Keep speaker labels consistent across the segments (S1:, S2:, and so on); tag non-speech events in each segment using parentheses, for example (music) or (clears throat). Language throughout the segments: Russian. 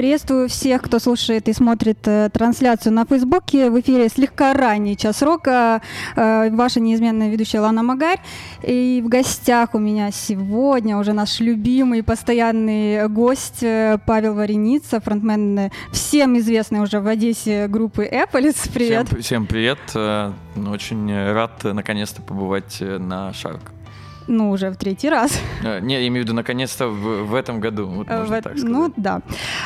S1: Приветствую всех, кто слушает и смотрит э, трансляцию на Фейсбуке. В эфире слегка ранний час рока. Э, ваша неизменная ведущая Лана Магарь. И в гостях у меня сегодня уже наш любимый постоянный гость э, Павел Вареница, фронтмен всем известный уже в Одессе группы Эполис. Привет.
S2: Всем, всем привет. Очень рад наконец-то побывать на Шарк.
S1: Ну, уже в третий раз.
S2: Э, Не, я имею в виду наконец-то в, в этом году, вот
S1: Э,
S2: можно
S1: в-
S2: так сказать.
S1: Ну, да.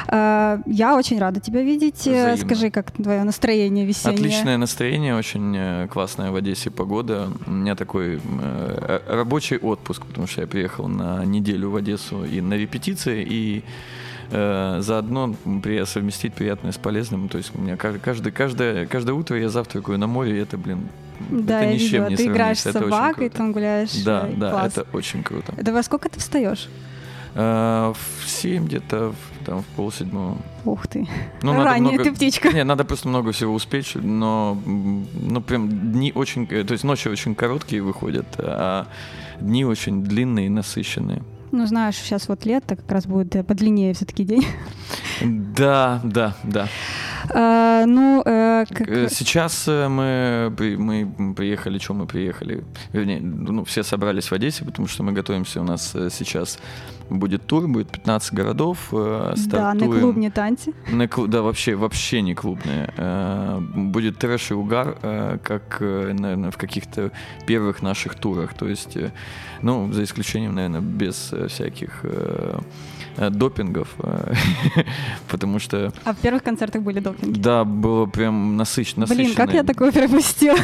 S1: Э, Я очень рада тебя видеть. Э,
S2: Взаимно.
S1: Скажи, как твое настроение весеннее?
S2: Отличное настроение, очень классная в Одессе погода. У меня такой э, рабочий отпуск, потому что я приехал на неделю в Одессу и на репетиции, и э, заодно при- совместить приятное с полезным. То есть у меня каждый, каждое, каждое утро я завтракаю на море, и это, блин,
S1: Да,
S2: это
S1: я
S2: ни с чем не
S1: Ты играешь с собакой, там гуляешь.
S2: Да,
S1: э,
S2: да,
S1: класс.
S2: это очень круто.
S1: Это во сколько ты встаешь?
S2: Э, В 7 где-то, в- там, в полседьмого.
S1: Ух ты.
S2: Ну, надо
S1: Ранняя
S2: много-
S1: ты птичка.
S2: Не, надо просто много всего успеть, но ну прям дни очень, э, то есть ночи очень короткие выходят, а дни очень длинные и насыщенные.
S1: Ну, знаешь, сейчас вот лето, как раз будет подлиннее все-таки день.
S2: Да, да, да.
S1: А, Ну, э, как-
S2: Э, Сейчас э, мы, мы приехали, что мы приехали? Вернее, ну, все собрались в Одессе, потому что мы готовимся, у нас сейчас будет тур, будет 15 городов. э,
S1: да, на
S2: стартуем.
S1: клубне танцы.
S2: На клу- да, вообще, вообще не клубная. Э, Будет трэш и угар, э, как, э, наверное, в каких-то первых наших турах. То есть, э, ну, за исключением, наверное, без э, всяких э, э, допингов. (laughs) Потому что,
S1: А в первых концертах были допинги.
S2: да, было прям насыщенно.
S1: Блин, как я такое пропустила?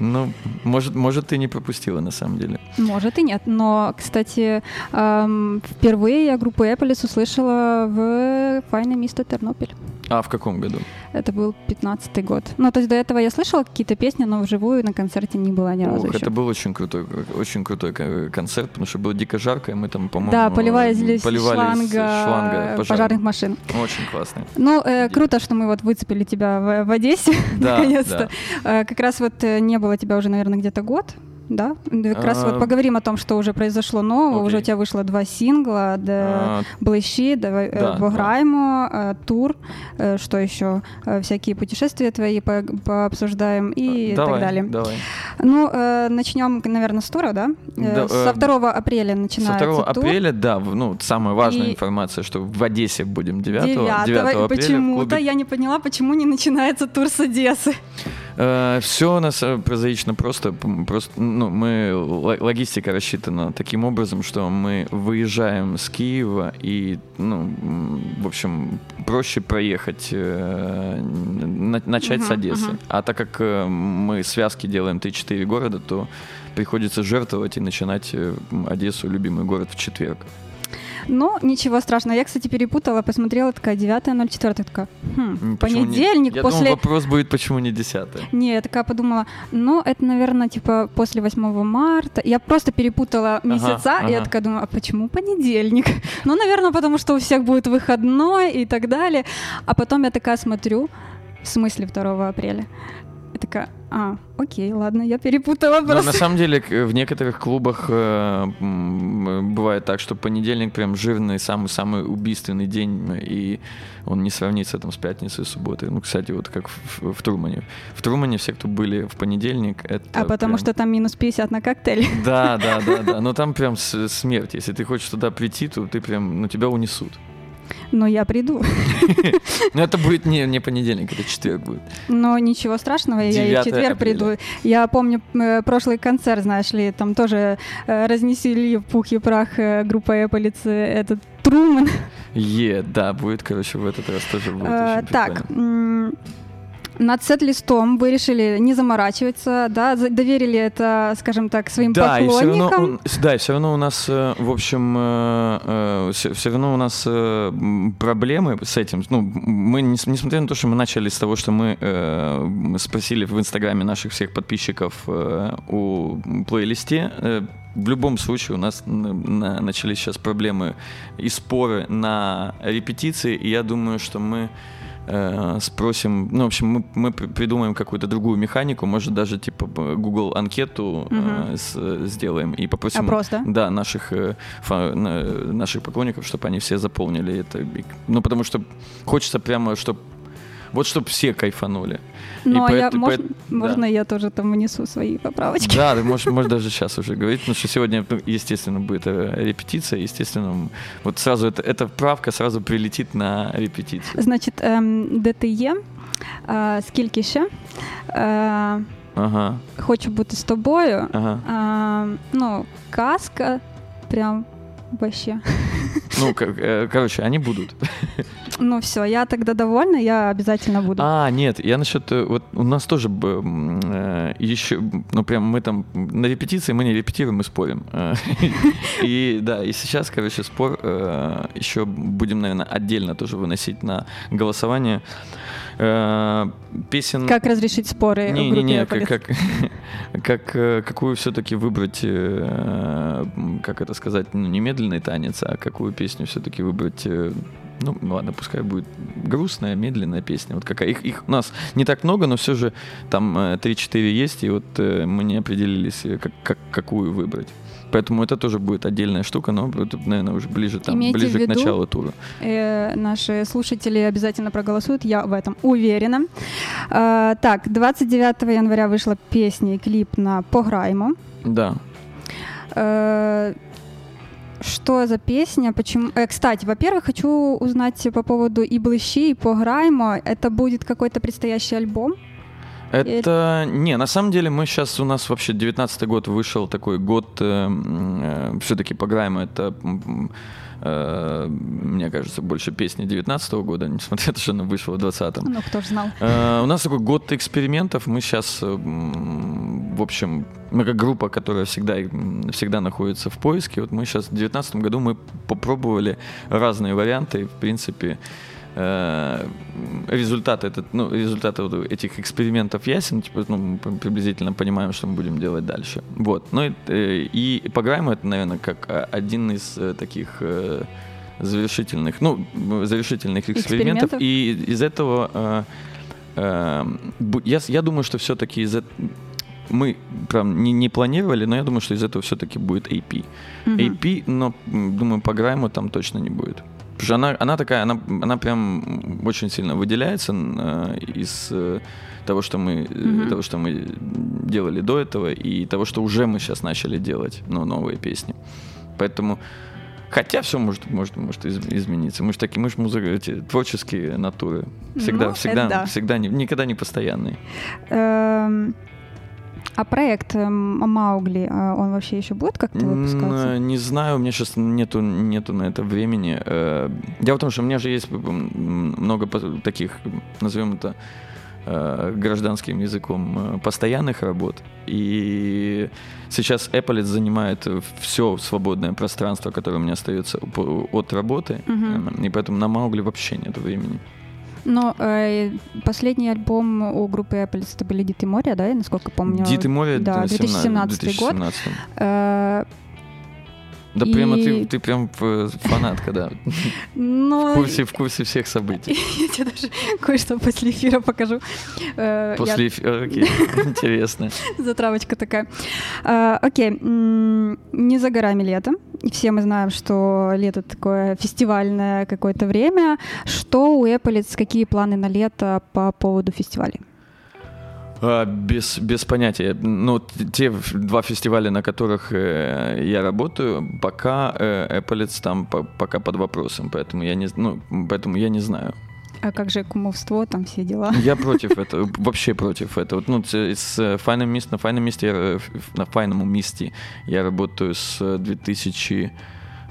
S2: Ну, может, может, ты не пропустила, на самом деле.
S1: Может и нет. Но, кстати, эм, впервые я группу Эполис услышала в «Файне місто Тернопіль».
S2: А в каком году?
S1: Это был 15-й год. Ну, то есть до этого я слышала какие-то песни, но вживую на концерте не была ни разу
S2: Ух,
S1: еще.
S2: это был очень крутой, очень крутой ко- концерт, потому что было дико жарко, и мы там, по-моему,
S1: Да, поливали из
S2: поливали из
S1: шланга,
S2: шланга
S1: пожарных машин.
S2: Очень классно.
S1: Ну, э, круто, что мы вот выцепили тебя в, в Одессе,
S2: Да, (laughs)
S1: наконец-то. Э, как раз вот э, не было тебя уже, наверное, где-то год, да? Как раз
S2: А,
S1: вот поговорим о том, что уже произошло нового. Уже у тебя вышло два сингла,
S2: А,
S1: давай
S2: Да,
S1: э, э, тур, э, что еще? Всякие путешествия твои по- пообсуждаем и так далее. Ну, начнем, наверное, с тура, да? Со
S2: э,
S1: 2 апреля
S2: Со
S1: начинается
S2: 2
S1: тур.
S2: апреля, да, ну, самая важная информация, что в Одессе будем 9,
S1: 9,
S2: 9 апреля.
S1: почему-то я не поняла, почему не начинается тур с Одессы.
S2: Все у нас э, прозаично просто, просто ну, мы, логистика рассчитана таким образом, что мы выезжаем с Киева и, ну, в общем, проще проехать, э, на- начать с
S1: Мгм,
S2: Одессы.
S1: мгм.
S2: А так как э, мы связки делаем 3-4 города, то приходится жертвовать и начинать э, Одессу, любимый город, в четверг.
S1: Но ничего страшного. Я, кстати, перепутала, посмотрела, такая 9.04, такая, хм,
S2: почему не-
S1: понедельник
S2: Я
S1: после...
S2: думал, вопрос будет, почему не 10
S1: Не, я такая подумала, ну, это, наверное, типа после 8 марта. Я просто перепутала месяца, и я
S2: ага.
S1: такая думаю, а почему понедельник? (laughs) Ну, наверное, потому что у всех будет выходной и так далее. А потом я такая смотрю, в смысле 2 апреля? Я такая, а, окей, ладно, я перепутала
S2: Но
S1: просто.
S2: на самом деле в некоторых клубах э, бывает так, что понедельник прям жирный, самый-самый убийственный день, и он не сравнится там с пятницей и субботой. Ну, кстати, вот как в, в Трумане. В Трумане все, кто были в понедельник, это
S1: А потому
S2: прям-
S1: что там минус 50 на коктейль.
S2: Да, да, да, да. Но там прям смерть. Если ты хочешь туда прийти, то ты прям, ну, тебя унесут.
S1: Но я приду. (laughs)
S2: Но это будет не, не понедельник, это четверг будет.
S1: Но ничего страшного, я и в
S2: 9
S1: четверг приду. Я помню э, прошлый концерт, знаешь ли, там тоже э, разнесли в пух и прах э, группа Эполицы этот Труман.
S2: Е, да, будет, короче, в этот раз тоже будет очень
S1: Так, над сет-листом вы решили не заморачиваться, да, доверили это, скажем так, своим
S2: Да, и все равно,
S1: поклонникам.
S2: да, и все равно у нас, э, в общем, все, равно у нас э, проблемы с этим. Ну, мы, нес- несмотря на то, что мы начали с того, что мы э, спросили в Инстаграме наших всех подписчиков э, о плейлисте, э, в любом случае у нас начались сейчас проблемы и споры на репетиции, и я думаю, что мы э, спросим, ну, в общем, мы, мы придумаем какую-то другую механику, может, даже, типа, Google анкету э, с, сделаем и попросим...
S1: Опрос, да?
S2: Да, наших, э, фа, наших поклонников, чтобы они все заполнили это. Ну, потому что хочется прямо, чтобы вот чтобы все кайфанули.
S1: Ну, а я, можно, да. можно я тоже там внесу свои поправочки?
S2: Да, ты (laughs) можешь, можешь даже сейчас уже говорить, потому что сегодня, ну, естественно, будет э, репетиция, естественно, вот сразу это, эта правка сразу прилетит на репетицию.
S1: Значит, эм, ДТЕ, э, скільки ще? Е, ага. Хочу бути з тобою. Ага. Е, ну, казка, прям вообще.
S2: Ну, э, короче, они будут. (laughs)
S1: Ну все, я тогда довольна, я обязательно буду.
S2: А, нет, я насчет, э, вот у нас тоже э, еще, ну прям мы там на репетиции мы не репетируем, мы спорим. И да, и сейчас, короче, спор еще будем, наверное, отдельно тоже выносить на голосование песен.
S1: Как разрешить споры
S2: не, не, не, как, как, (laughs) как какую все-таки выбрать, как это сказать, ну, немедленный танец, а какую песню все-таки выбрать э, ну, ладно, пускай будет грустная, медленная песня. Вот какая. Их, их у нас не так много, но все же там 3-4 э, есть, и вот э, мы не определились, как, как, какую выбрать. Поэтому это тоже будет отдельная штука, но это, наверное, уже ближе, там, ближе виду, к началу тура.
S1: Э, наши слушатели обязательно проголосуют, я в этом уверена. Э, так, 29 января вышла песня и клип на «Пограймо».
S2: Да.
S1: Э, что за песня? Почему? Э, кстати, во-первых, хочу узнать по поводу и блыщи, и пограймо. Это будет какой-то предстоящий альбом?
S2: Это Или... не, на самом деле мы сейчас у нас вообще 19 год вышел такой год, э, э, все-таки пограймо это мне кажется, больше песни 19 года, (laughs) несмотря на то, что она вышла в 20-м.
S1: Ну, кто ж знал.
S2: Э, у нас такой год экспериментов. Мы сейчас, э, в общем, мы как группа, которая всегда, всегда находится в поиске, вот мы сейчас в 2019 году мы попробовали разные варианты, в принципе, Э, результат, этот, ну, результат вот этих экспериментов ясен, типа, ну, приблизительно понимаем, что мы будем делать дальше. Вот. Ну и, э, и программа это, наверное, как а, один из э, таких завершительных, ну, завершительных экспериментов. экспериментов. И из этого я, я думаю, что все-таки из этого мы прям не, не планировали, но я думаю, что из этого все-таки будет AP. Mm-hmm. AP, но думаю, по грайму там точно не будет. Потому что она, она такая, она, она прям очень сильно выделяется э, из э, того, что мы, mm-hmm. того, что мы делали до этого, и того, что уже мы сейчас начали делать, ну, новые песни. Поэтому Хотя все может, может, может измениться. Мы же такие, мы же музыка, эти творческие натуры. Всегда, ну, всегда, да. всегда, никогда не постоянные.
S1: А проект Маугли, а он вообще еще будет как-то выпускаться?
S2: Не знаю, у меня сейчас нету, нету на это времени. Э, дело в том, что у меня же есть много таких, назовем это, э, гражданским языком э, постоянных работ. И сейчас Apple занимает все свободное пространство, которое у меня остается от работы. Угу. И поэтому на Маугли вообще нет времени.
S1: Но э, последний альбом у группы Apple это были Дит и море, да, насколько помню?
S2: Дит и море,
S1: да, 2017, 2017 год. Э,
S2: да и... прямо ты, ты прям фанатка, да. Но... В, курсе, в курсе всех событий. (laughs)
S1: Я тебе даже кое-что после эфира покажу.
S2: Э, после Я... эфира, окей, (laughs) интересно.
S1: Затравочка такая. Э, окей, не за горами лето. И все мы знаем, что лето такое фестивальное какое-то время. Что у Эполиц, какие планы на лето по поводу фестивалей?
S2: А, без, без понятия. Ну, те два фестиваля, на которых э, я работаю, пока э, Эполец там по, пока под вопросом, поэтому я не, ну, поэтому я не знаю.
S1: А как же кумовство, там все дела?
S2: Я против этого, (laughs) вообще против этого. Ну, с файным мест, на файном месте, я, на файном месте я работаю с 2000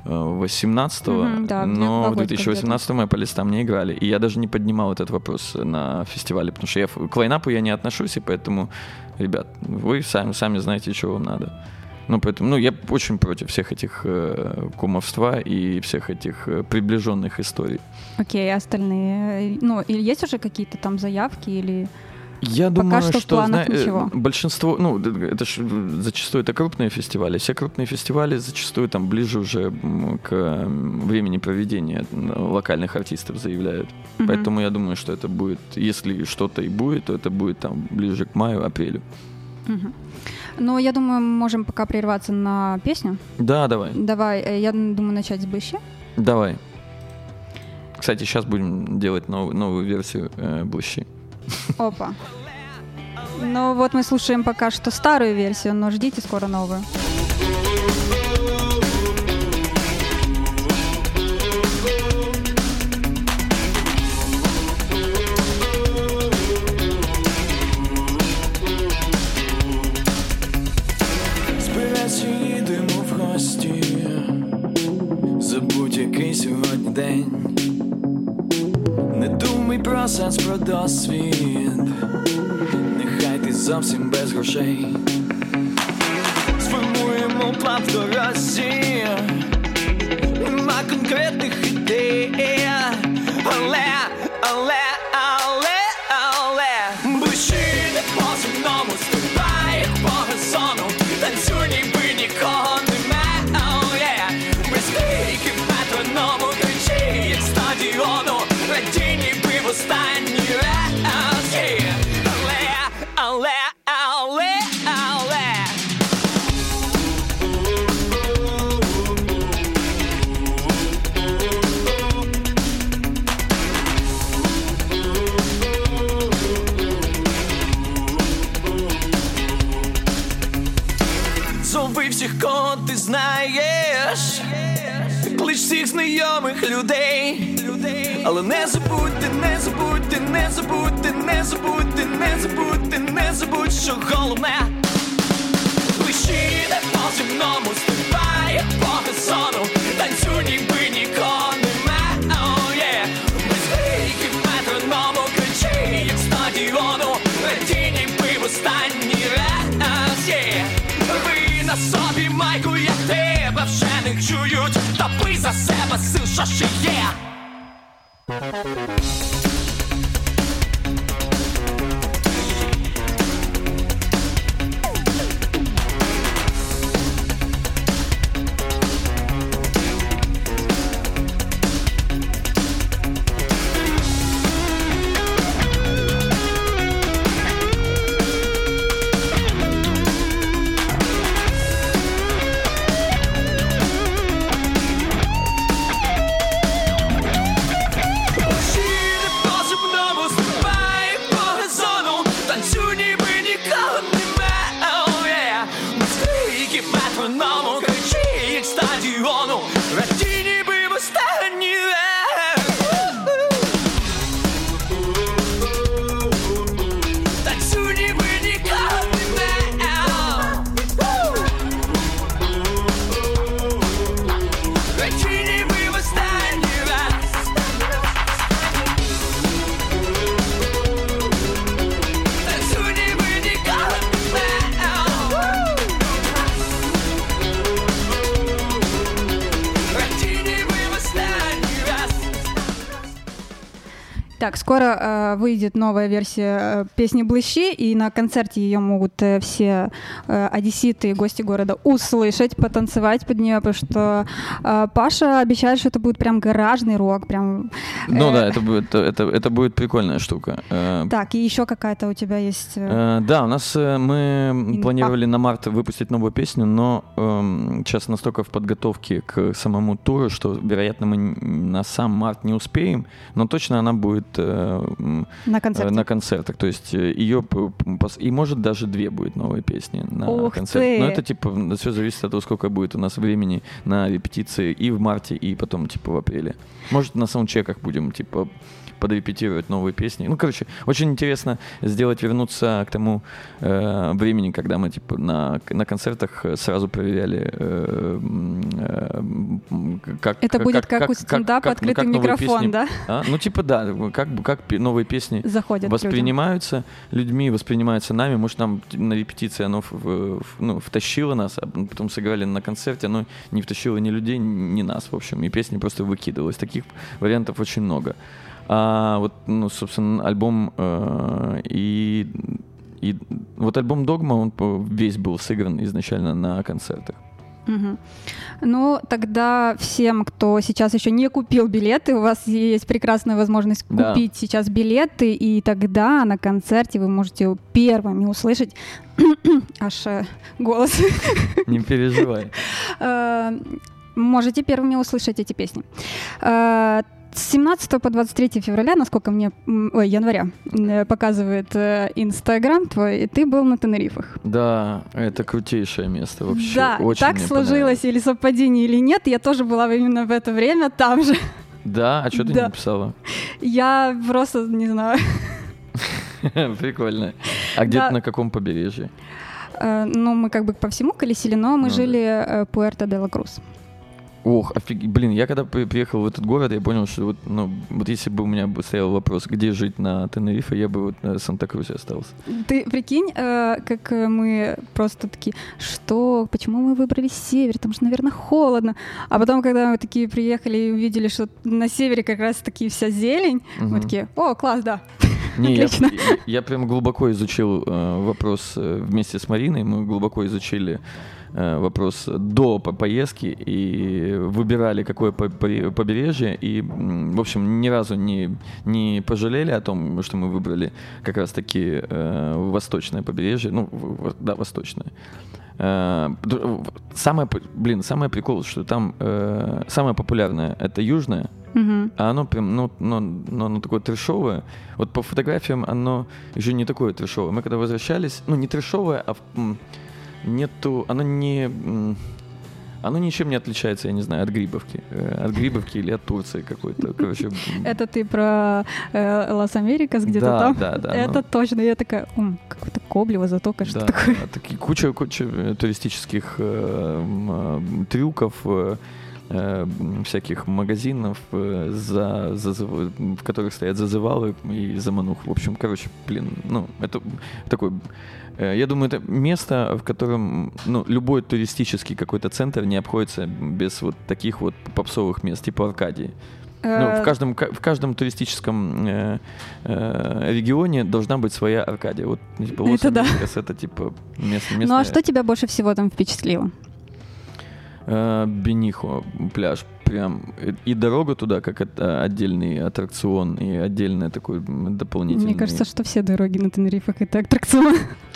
S2: 18-го, угу, да, но в 2018 мы по листам не играли. И я даже не поднимал этот вопрос на фестивале, потому что я к лайнапу я не отношусь, и поэтому, ребят, вы сами, сами знаете, что вам надо. Ну, поэтому, ну, я очень против всех этих э, кумовства и всех этих э, приближенных историй.
S1: Окей, okay, остальные, ну, или есть уже какие-то там заявки или
S3: Я
S1: Пока
S3: думаю,
S1: что
S3: что зна- э,
S1: ничего.
S3: большинство, ну, это ж зачастую это крупные фестивали. Все крупные фестивали зачастую там ближе уже к времени проведения локальных артистов заявляют.
S1: Мгм.
S3: Поэтому я думаю, что это будет, если что-то и будет, то это будет там ближе к маю, апрелю.
S1: Мгм. Ну, я думаю, мы можем пока прерваться на песню.
S3: Да, давай,
S1: Давай, э, я думаю, начать с Быщи.
S3: давай. Кстати, сейчас будем делать нов- новую версию э, Блыщи.
S1: Опа. Ну вот мы слушаем пока что старую версию, но ждите скоро новую.
S2: думай про сенс, про досвід. Нехай ти зовсім без грошей. Сформуємо план в дорозі. Нема конкретних ідей. Знаєш, клич всіх знайомих людей. Але не забудьте, не забудьте, не забудьте, не забудьте, не забудьте, не забудь, що головне. Лиши не по земному, стрибай по газону, танцюй, ніби нікого нема. Oh, yeah. Без криків метроному кричи, як стадіону, раді, ніби в останній раз. Yeah. Ви на собі майку, вже не чують, та бий за себе сил, що ще.
S1: Скоро э, выйдет новая версия э, песни «Блыщи», и на концерте ее могут э, все э, одесситы и гости города услышать, потанцевать под нее, потому что э, Паша обещает, что это будет прям гаражный рок, прям...
S3: Ну
S1: э,
S3: да, это будет, это, это будет прикольная штука. Э,
S1: Так, и еще какая-то у тебя есть... э,
S3: Э, Да, у нас э, мы
S1: Инфа.
S3: планировали на март выпустить новую песню, но эм, сейчас настолько в подготовке к самому туру, что, вероятно, мы на сам март не успеем, но точно она будет э,
S1: на
S3: э,
S1: концерте.
S3: на концертах. То есть ее и может даже две будет новые песни на
S1: Ух
S3: концерте.
S1: ты!
S3: Но это типа все зависит от того, сколько будет у нас времени на репетиции и в марте, и потом типа в апреле. Может на саундчеках будем типа подрепетировать новые песни. Ну, короче, очень интересно сделать, вернуться к тому э, времени, когда мы типа на, на концертах сразу проверяли, э, э, как
S1: Это будет как, у стендапа
S3: ну,
S1: открытый
S3: как новые
S1: микрофон,
S3: песни-
S1: да?
S3: а? Ну, типа, да, как, как новые песни
S1: Заходят к людям.
S3: воспринимаются людьми, воспринимаются нами. Может, нам на репетиции оно в- в- ну, втащило нас, а потом сыграли на концерте, оно не втащило ни людей, ни нас, в общем, и песни просто выкидывалось. Таких вариантов очень много.
S2: А вот, ну, собственно, альбом э, и, и вот альбом Догма, он весь был сыгран изначально на концертах.
S1: Мгм. Ну, тогда всем, кто сейчас еще не купил билеты, у вас есть прекрасная возможность
S2: Да.
S1: купить сейчас билеты, и тогда на концерте вы можете первыми услышать (clears throat) аж э, голос. (laughs)
S2: Не переживай.
S1: Э, Можете первыми услышать эти песни. С 17 по 23 февраля, насколько мне, ой, января, э, показывает э, Инстаграм твой, ты был на Тенерифах.
S2: Да, это крутейшее место вообще.
S1: да,
S2: Очень
S1: так сложилось, или совпадение, или нет, я тоже была именно в это время там же.
S2: Да, а что ты
S1: Да.
S2: не написала?
S1: Я просто не знаю. (laughs)
S2: Прикольно. А где
S1: Да.
S2: ты на каком побережье?
S1: Э, Ну, мы как бы по всему колесили, но мы
S2: Ну
S1: жили Пуэрто де ла Крус.
S2: Ох, офиг... Блин, я когда при- приехал в этот город, я понял, что вот, ну, вот если бы у меня стоял вопрос, где жить на Тенерифе, я бы вот на Санта-Крузе остался.
S1: Ты прикинь, э, как мы просто такие, что, почему мы выбрали север, там же, наверное, холодно. А потом, когда мы такие приехали и увидели, что на севере как раз таки вся зелень, мы
S2: Мгм.
S1: такие, о, класс, да. (laughs)
S2: Не, я, я, я прям глубоко изучил э, вопрос э, вместе с Мариной. Мы глубоко изучили вопрос до по- поездки и выбирали, какое по- по- побережье. И, в общем, ни разу не, не пожалели о том, что мы выбрали как раз-таки э, восточное побережье. Ну, да, восточное. Э, Самое, блин, самое прикол, что там э, самое популярное это южное,
S1: Мгм.
S2: а оно прям, ну, ну, ну, оно такое трешовое. Вот по фотографиям оно еще не такое трешовое. Мы когда возвращались, ну, не трешовое, а нету, оно не... Оно ничем не отличается, я не знаю, от Грибовки. Э, От Грибовки или от Турции какой-то. Короче,
S1: Это ты про э, Лас Америкас где-то
S2: да,
S1: там?
S2: Да, да.
S1: Это
S2: ну,
S1: точно. Я такая, «М, какой-то Коблево, затока, что
S2: да,
S1: такое?
S2: да, такие куча, куча э, туристических трюков, э, всяких магазинов, э, за, зазыв- в которых стоят зазывалы и заманух. В общем, короче, блин, ну, это такой... э, Я думаю, это место, в котором ну, любой туристический какой-то центр не обходится без вот таких вот попсовых мест, типа Аркадии. Ну, в каждом, ка- в каждом туристическом э, э, регионе должна быть своя Аркадия. Вот типа
S1: Это да.
S2: Это типа место,
S1: Ну а
S2: местное.
S1: что тебя больше всего там впечатлило?
S2: Э, Бенихо пляж прям и- дорога туда как это отдельный аттракцион и отдельный такой м, дополнительный.
S1: Мне кажется, что все дороги на Тенерифах это аттракцион.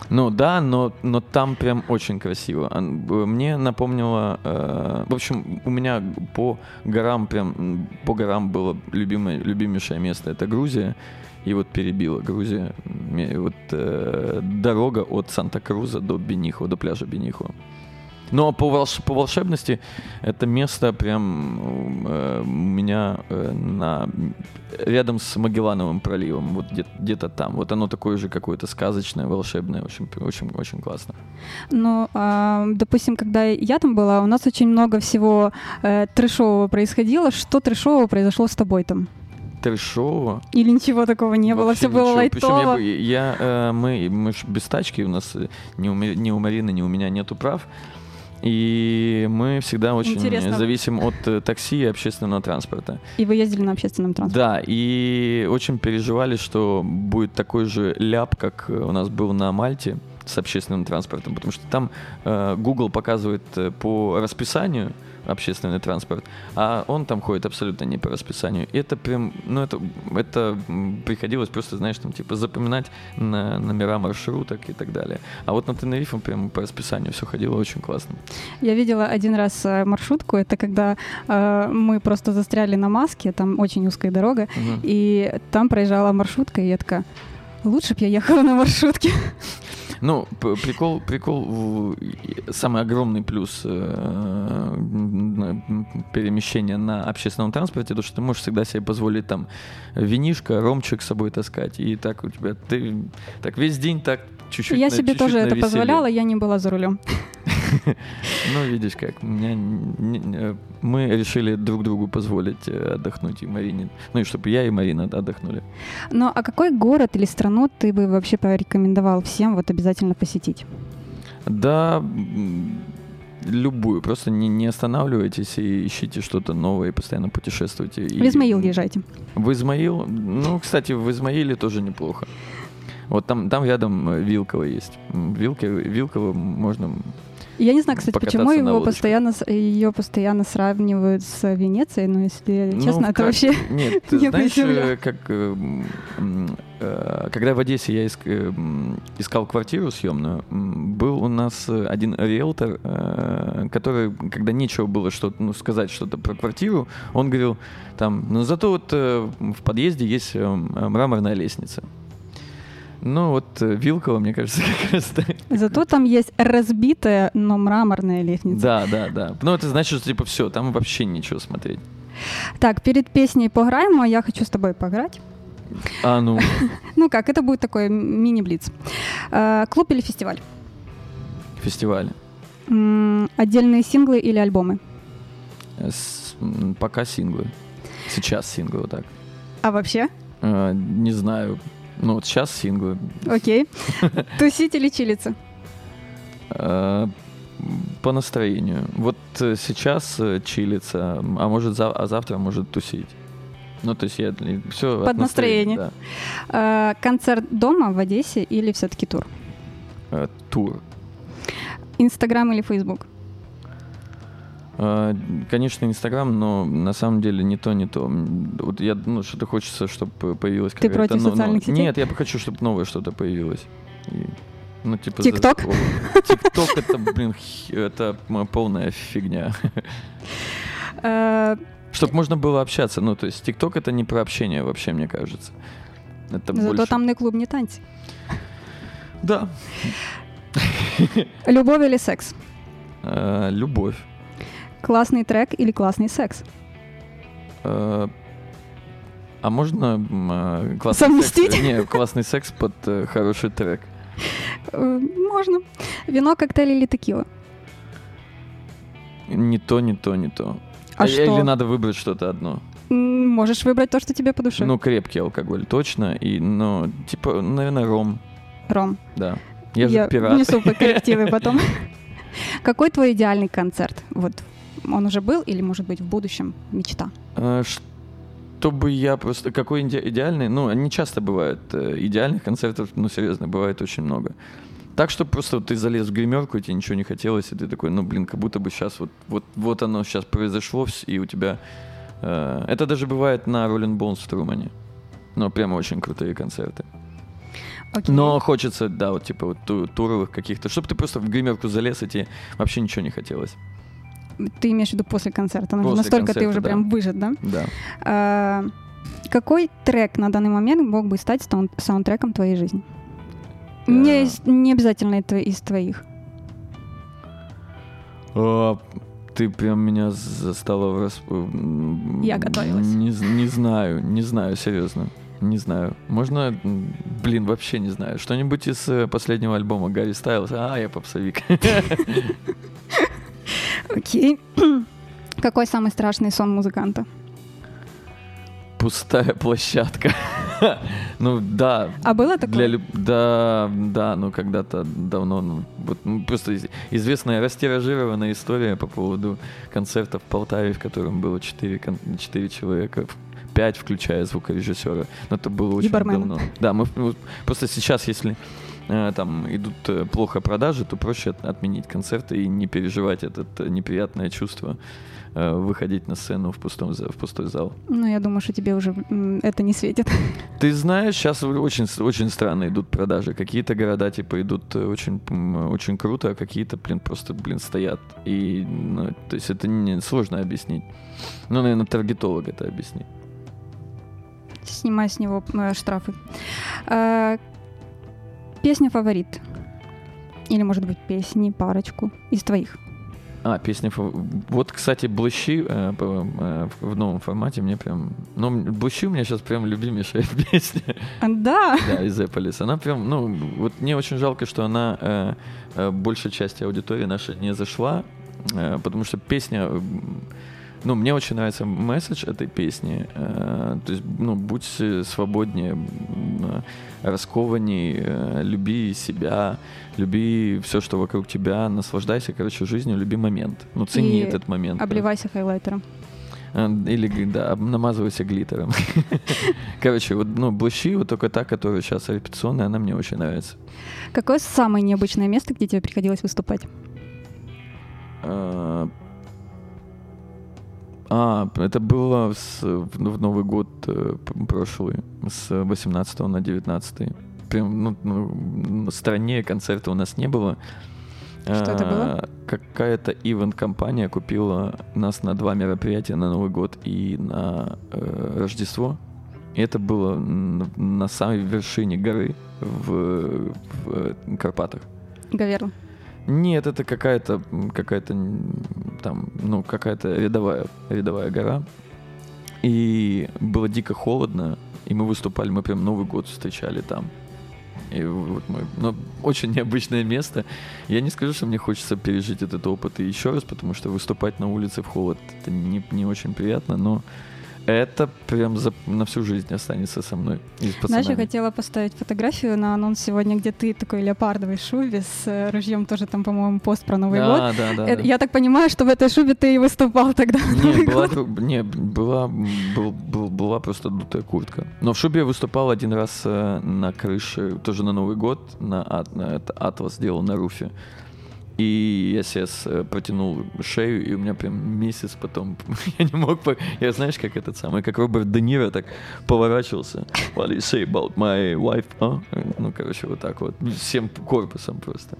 S2: Ну да, но, но там прям очень красиво. Мне напомнило... э, в общем, у меня по горам прям... По горам было любимое, любимейшее место. Это Грузия. И вот перебила Грузия. Вот э, дорога от Санта-Круза до Бенихо, до пляжа Бенихо. Но по, волш- по волшебности это место прям э, у меня э, на рядом с Магеллановым проливом, вот где- где-то там. Вот оно такое же какое-то сказочное, волшебное, очень, очень, очень классно.
S1: Ну, а, допустим, когда я там была, у нас очень много всего э, трэшового происходило. Что трэшового произошло с тобой там?
S2: Трэшово.
S1: Или ничего такого не было,
S2: Вообще
S1: все было
S2: ничего. Причем
S1: лайтово.
S2: я, бы- я, э, мы, мы ж без тачки, у нас э, ни у, ни у Марины, ни у меня нету прав. И мы всегда очень
S1: Интересно.
S2: зависим от э, такси и общественного транспорта.
S1: И вы ездили на общественном транспорте.
S2: Да, и очень переживали, что будет такой же ляп, как э, у нас был на Мальте с общественным транспортом, потому что там э, Google показывает э, по расписанию общественный транспорт, а он там ходит абсолютно не по расписанию. И это прям, ну это, это приходилось просто, знаешь, там типа запоминать на номера маршруток и так далее. А вот на Тенерифе прям по расписанию все ходило очень классно.
S1: Я видела один раз э, маршрутку. Это когда э, мы просто застряли на маске, там очень узкая дорога,
S2: Мгм.
S1: и там проезжала маршрутка, и я такая, лучше бы я ехала на маршрутке.
S2: Ну, прикол, прикол, самый огромный плюс э, перемещения на общественном транспорте, то, что ты можешь всегда себе позволить там винишко, ромчик с собой таскать, и так у тебя, ты так весь день так чуть-чуть
S1: я
S2: на-
S1: себе
S2: чуть-чуть
S1: тоже
S2: на
S1: это позволяла, я не была за рулем. (laughs) (laughs)
S2: Ну, видишь как, меня не- не- мы решили друг другу позволить э, отдохнуть и Марине, ну и чтобы я и Марина отдохнули.
S1: Ну, а какой город или страну ты бы вообще порекомендовал всем вот обязательно посетить?
S2: Да, Любую. Просто не, не останавливайтесь и ищите что-то новое, и постоянно путешествуйте. И-
S1: В Измаил езжайте.
S2: В Измаил? Ну, кстати, в Измаиле тоже неплохо. Вот там, там рядом э, Вилково есть. Вилки, Вилково можно...
S1: Я не знаю, кстати, почему его постоянно, ее постоянно сравнивают с Венецией, но если
S2: Ну,
S1: честно, это
S2: как-
S1: вообще... (laughs)
S2: Нет, ты (laughs)
S1: не
S2: знаешь,
S1: представляю.
S2: э, как... э, э, Когда в Одессе я иск- э, искал квартиру съемную, был у нас один риэлтор, который, когда нечего было что-то, ну, сказать что-то про квартиру, он говорил, там, ну, зато вот в подъезде есть мраморная лестница. Ну, вот э, Вилково, мне кажется, (laughs) как раз так.
S1: Зато там есть разбитая, но мраморная лестница.
S2: Да, да, да. Ну, это значит, что, типа, все, там вообще нечего смотреть.
S1: Так, перед песней поиграем, а я хочу с тобой поиграть.
S2: А, ну, (laughs)
S1: Ну как, это будет такой мини-блиц. Э, Клуб или фестиваль?
S2: фестиваль.
S1: Отдельные синглы или альбомы?
S2: С- пока синглы. Сейчас синглы, вот так.
S1: А вообще?
S2: Э, не знаю. Ну, вот сейчас синглы.
S1: Окей. Тусить или чилиться?
S2: Э, по настроению. Вот э, сейчас э, чилится, а может а завтра может тусить. Ну, то есть я все
S1: Под настроение. Концерт дома в Одессе или все-таки тур?
S2: Тур.
S1: Инстаграм или Фейсбук?
S2: Э, Конечно, Инстаграм, но на самом деле не то, не то. Вот я, ну, что-то хочется, чтобы появилось
S1: Ты
S2: какая-то...
S1: против
S2: ну,
S1: социальных сетей?
S2: Нет, я бы хочу, чтобы новое что-то появилось. И, ну, типа...
S1: ТикТок?
S2: ТикТок это, блин, это полная фигня.
S1: Э,
S2: Чтобы можно было общаться. Ну, то есть ТикТок это не про общение вообще, мне кажется. Это
S1: Зато
S2: больше...
S1: там не клуб, не танцы.
S2: Да.
S1: Любовь или секс?
S2: Э, любовь.
S1: Классный трек или классный секс?
S2: Э, а можно э, классный
S1: Совместить?
S2: секс? Не, классный секс под э, хороший трек.
S1: Можно. Вино, коктейль или текила?
S2: Не то, не то, не то.
S1: А
S2: Или
S1: что?
S2: надо выбрать что-то одно.
S1: Можешь выбрать то, что тебе по душе.
S2: Ну, крепкий алкоголь, точно. И, ну, типа, наверное, ром,
S1: Ром,
S2: да. Я же пират.
S1: внесу по (laughs) коррективы потом. (laughs) Какой твой идеальный концерт? Вот он уже был или, может быть, в будущем мечта?
S2: Э, Чтобы я просто... Какой иде- идеальный? Ну, не часто бывает. э, Идеальных концертов, ну, серьезно, бывает очень много. Так, что просто ты залез в гримерку, и тебе ничего не хотелось, и ты такой, ну, блин, как будто бы сейчас вот, вот, вот оно сейчас произошло, и у тебя... э, это даже бывает на Rolling Bones в Трумане. Ну, прямо очень крутые концерты.
S1: Окей.
S2: Но хочется, да, вот типа вот ту- туровых каких-то, чтобы ты просто в гримерку залез, и тебе вообще ничего не хотелось.
S1: Ты имеешь в виду после концерта?
S2: После
S1: Настолько ты
S2: концерта,
S1: уже
S2: да.
S1: прям выжат, да?
S2: Да.
S1: А, Какой трек на данный момент мог бы стать саун- саундтреком твоей жизни? Не,
S2: Э.
S1: из- не обязательно это из твоих.
S2: А, ты прям меня застала в расп-
S1: Я готовилась.
S2: Не, не знаю, не знаю, серьезно. Не знаю. Можно, блин, вообще не знаю. Что-нибудь из э, последнего альбома Гарри Стайлз. А, я попсовик. (laughs)
S1: Окей. (clears throat) Какой самый страшный сон музыканта?
S2: Пустая площадка. (laughs) Ну да.
S1: А было такое?
S2: Для люб- Да, да, ну когда-то давно, ну, вот, ну, просто из- известная растиражированная история по поводу концерта в Полтаве, в котором было четыре, кон- четыре человека, пять, включая звукорежиссера. Но это было очень давно. Да, мы ну, просто сейчас, если там идут э, плохо продажи, то проще от- отменить концерты и не переживать это э, неприятное чувство э, выходить на сцену в, пустом, в пустой зал.
S1: Ну, я думаю, что тебе уже это не светит.
S2: Ты знаешь, сейчас очень, очень странно идут продажи. Какие-то города, типа, идут э, очень, очень круто, а какие-то, блин, просто, блин, стоят. И, ну, то есть это не, сложно объяснить. Ну, наверное, таргетолог это объяснит.
S1: Снимай с него э, штрафы. Песня фаворит. Или, может быть, песни, парочку из твоих.
S2: А, песня... Вот, кстати, Блыщи э, э, в новом формате мне прям... Ну, Блыщи у меня сейчас прям любимейшая (laughs) песня.
S1: А, Да,
S2: Да, из Эполис. Она прям, ну, вот мне очень жалко, что она э, э, большей части аудитории нашей не зашла, э, потому что песня ну, мне очень нравится месседж этой песни. Э, то есть, ну, будь свободнее, м, раскованней, э, люби себя, люби все, что вокруг тебя, наслаждайся, короче, жизнью, люби момент. Ну, цени
S1: И
S2: этот момент.
S1: Обливайся хайлайтером.
S2: А, Или, да, намазывайся глиттером. (laughs) Короче, вот, ну, блащи, вот только та, которая сейчас репетиционная, она мне очень нравится.
S1: Какое самое необычное место, где тебе приходилось выступать?
S2: А, это было с- в в Новый год э, прошлый, с 18 на 19. Прям, ну, ну, страннее концерта у нас не было.
S1: Что это было?
S2: А, Какая-то ивент-компания купила нас на два мероприятия на Новый год и на э, Рождество. И это было на самой вершине горы в, в э, Карпатах.
S1: Гаверла.
S2: Нет, это какая-то какая-то там, ну, какая-то рядовая, рядовая гора. И было дико холодно, и мы выступали, мы прям Новый год встречали там. И вот мы, ну, очень необычное место. Я не скажу, что мне хочется пережить этот опыт еще раз, потому что выступать на улице в холод это не, не очень приятно, но это прям за, на всю жизнь останется со мной.
S1: Знаешь, я хотела поставить фотографию на анонс сегодня, где ты такой леопардовой шубе с э, ружьем, тоже там, по-моему, пост про Новый год.
S2: да, да, да,
S1: Э,
S2: да.
S1: Я так понимаю, что в этой шубе ты и выступал тогда.
S2: Не, была, не, была, был- был- была просто дутая куртка. Но в шубе я выступал один раз э, на крыше, тоже на Новый год, на, на это, Атлас делал на руфе. И я себе с- э, протянул шею, и у меня прям месяц потом, (laughs) я не мог, я знаешь, как этот самый, как Роберт Де Ниро так поворачивался. What do you say about my wife? а?» Ну, короче, вот так вот, всем корпусом просто.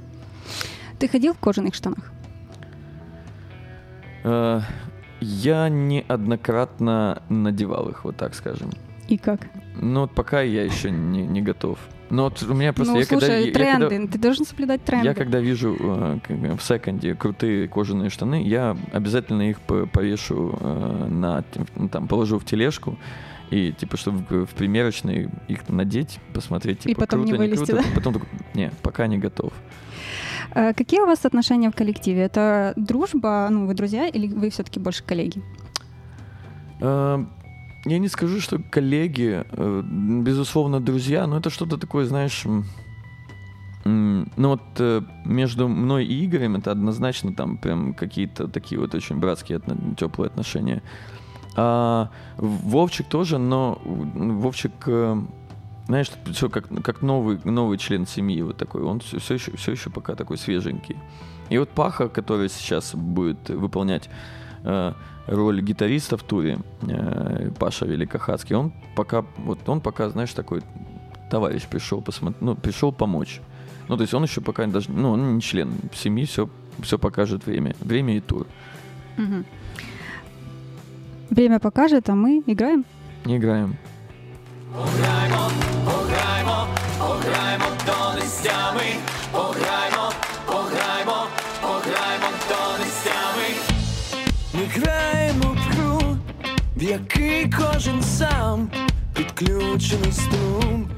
S1: Ты ходил в кожаных штанах?
S2: Э, Я неоднократно надевал их, вот так скажем.
S1: И как?
S2: Ну вот пока я еще не, не готов. Но вот у меня просто...
S1: ну,
S2: я когда-
S1: слушай,
S2: я когда-
S1: тренды. Ты должен соблюдать тренды.
S2: Я когда вижу э, в секонде крутые кожаные штаны, я обязательно их по- повешу э, на, ну, там, положу в тележку, и типа, чтобы в, примерочной их надеть, посмотреть,
S1: И
S2: типа,
S1: потом не
S2: круто,
S1: вылезти,
S2: круто.
S1: да?
S2: Потом такой, не, пока не готов.
S1: Э, Какие у вас отношения в коллективе? Это дружба, ну, вы друзья, или вы все-таки больше коллеги?
S2: Э, Я не скажу, что коллеги, э, безусловно, друзья, но это что-то такое, знаешь, ну вот э, между мной и Игорем это однозначно там прям какие-то такие вот очень братские, теплые отношения. А Вовчик тоже, но Вовчик, э, знаешь, все как, как новый, новый член семьи вот такой, он все, все, еще, все еще пока такой свеженький. И вот Паха, который сейчас будет выполнять роль гитариста в туре, э, Паша Великохацкий, он пока, вот он пока, знаешь, такой товарищ пришел посмотреть, ну, пришел помочь. Ну, то есть он еще пока даже, ну, он не член семьи, все, все покажет время, время и тур.
S1: Мгм. Время покажет, а мы играем.
S2: Не играем.
S4: Пограємо, пограємо, пограємо до нестями. Пограємо, в який кожен сам підключений струм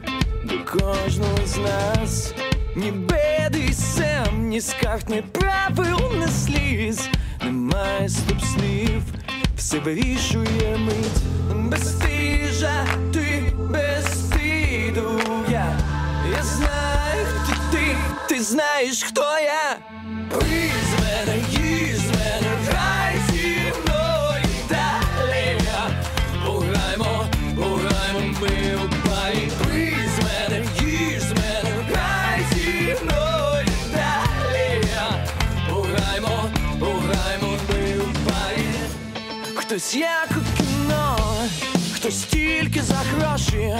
S4: до кожного з нас. Ні беди сем, ні скарг, ні правил, ні сліз, немає стоп слів, все вирішує мить. без Безстижа, ти безстиду я. Я знаю, хто ти, ти знаєш, хто я. Приз Хтось як у кіно, хтось тільки за гроші,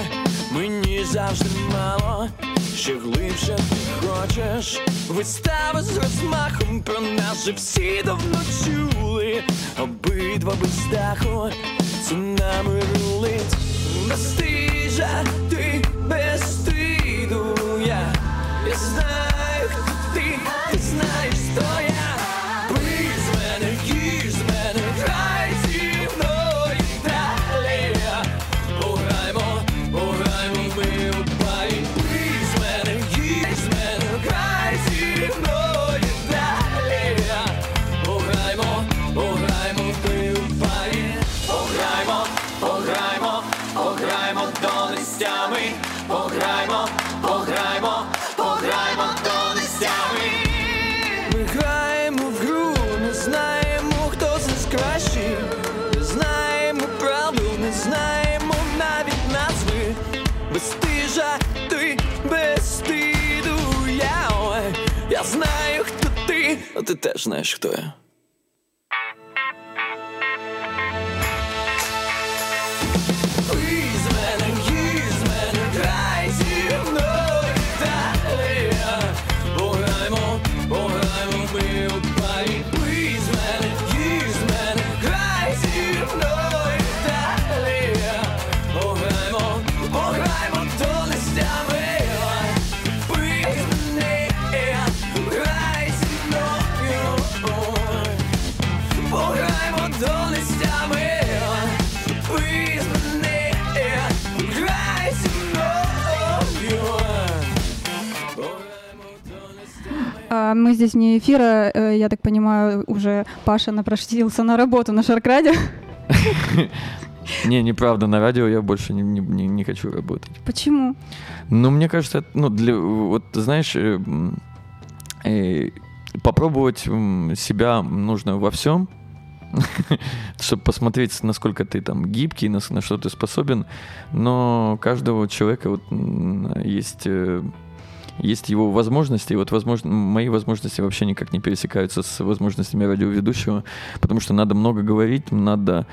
S4: мені завжди мало, ще глибше ти хочеш. Вистави з розмахом про нас же всі давно чули, обидва без даху, це нами рулить. Безстижа, ти безстиду я. Я знаю, хто ти, ти знаєш, хто я. А ти теж знаєш, хто я.
S1: Мы здесь не эфира, э, я так понимаю, уже Паша напросился на работу на Шаркраде.
S2: Не, неправда, на радио я больше не, не- не- хочу работать.
S1: Почему?
S2: Ну, мне кажется, ну, для, вот, знаешь, э, э, попробовать себя нужно во всем, (laughs) чтобы посмотреть, насколько ты там гибкий, на, на что ты способен, но каждого человека вот есть... э, есть его возможности, и вот возможно, мои возможности вообще никак не пересекаются с возможностями радиоведущего, потому что надо много говорить, надо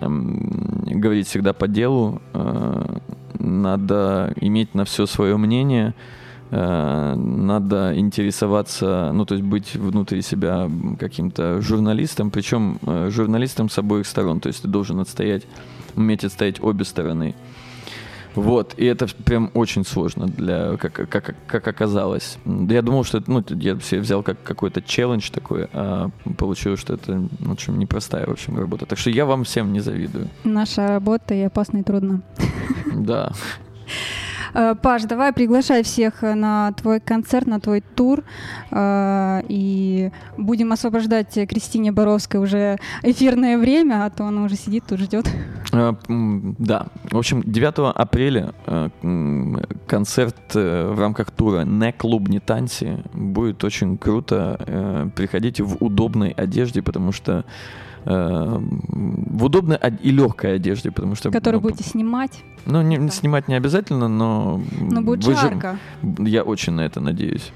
S2: эм, говорить всегда по делу, э, надо иметь на все свое мнение, надо интересоваться, ну то есть быть внутри себя каким-то журналистом, причем э, журналистом с обоих сторон, то есть ты должен отстоять, уметь отстоять обе стороны. Вот, и это прям очень сложно, для, как, как, как оказалось. Я думал, что это, ну, я себе взял как какой-то челлендж такой, а получилось, что это, в общем, непростая, в общем, работа. Так что я вам всем не завидую.
S1: Наша работа и опасно и трудно.
S2: Да.
S1: Э, Паш, давай приглашай всех э, на твой концерт, на твой тур. э, И будем освобождать Кристине Боровской уже эфирное время, а то она уже сидит тут ждет.
S2: Да. В общем, 9 апреля концерт в рамках тура «Не клуб, не танцы» будет очень круто. Приходите в удобной одежде, потому что э, в удобной и легкой одежде, потому что...
S1: Которую
S2: ну,
S1: будете снимать.
S2: Ну, не,
S1: Да.
S2: снимать не обязательно, но...
S1: Но будет
S2: вы же-
S1: жарко.
S2: Я очень на это надеюсь.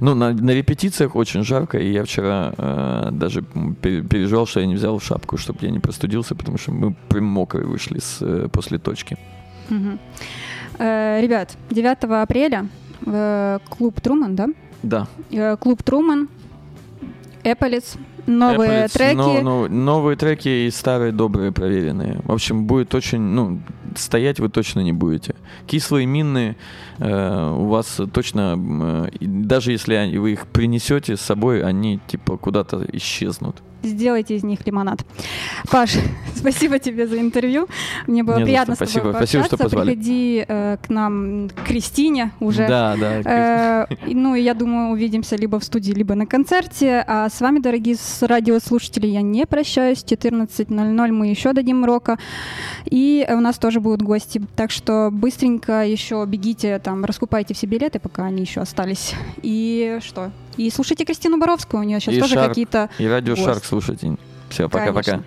S2: Ну, на, на репетициях очень жарко, и я вчера э, даже переживал, что я не взял шапку, чтобы я не простудился, потому что мы прям мокрые вышли с, э, после точки.
S1: Мгм. Э, Ребят, 9 апреля э, клуб Труман, да?
S2: Да.
S1: Э, Клуб Труман, Эполис, новые
S2: Apple's,
S1: треки.
S2: но- но- новые треки и старые добрые проверенные. В общем, будет очень, ну, стоять вы точно не будете. Кислые мины э, у вас точно, э, даже если вы их принесете с собой, они типа куда-то исчезнут.
S1: Сделайте из них лимонад. Паш, (laughs) спасибо тебе за интервью. Мне было
S2: Не
S1: приятно
S2: что.
S1: с тобой
S2: Спасибо. Спасибо, что позвали.
S1: Приходи э, к нам, к Кристине уже.
S2: Да, да.
S1: Э, ну, и я думаю, увидимся либо в студии, либо на концерте. А с вами, дорогие радиослушатели, я не прощаюсь. В 14.00 мы еще дадим рока. И у нас тоже будут гости. Так что быстренько еще бегите, там, раскупайте все билеты, пока они еще остались. И что? И слушайте Кристину Боровскую. У нее сейчас
S2: И
S1: тоже какие-то
S2: И радио. Шарк слушайте. Все, пока-пока.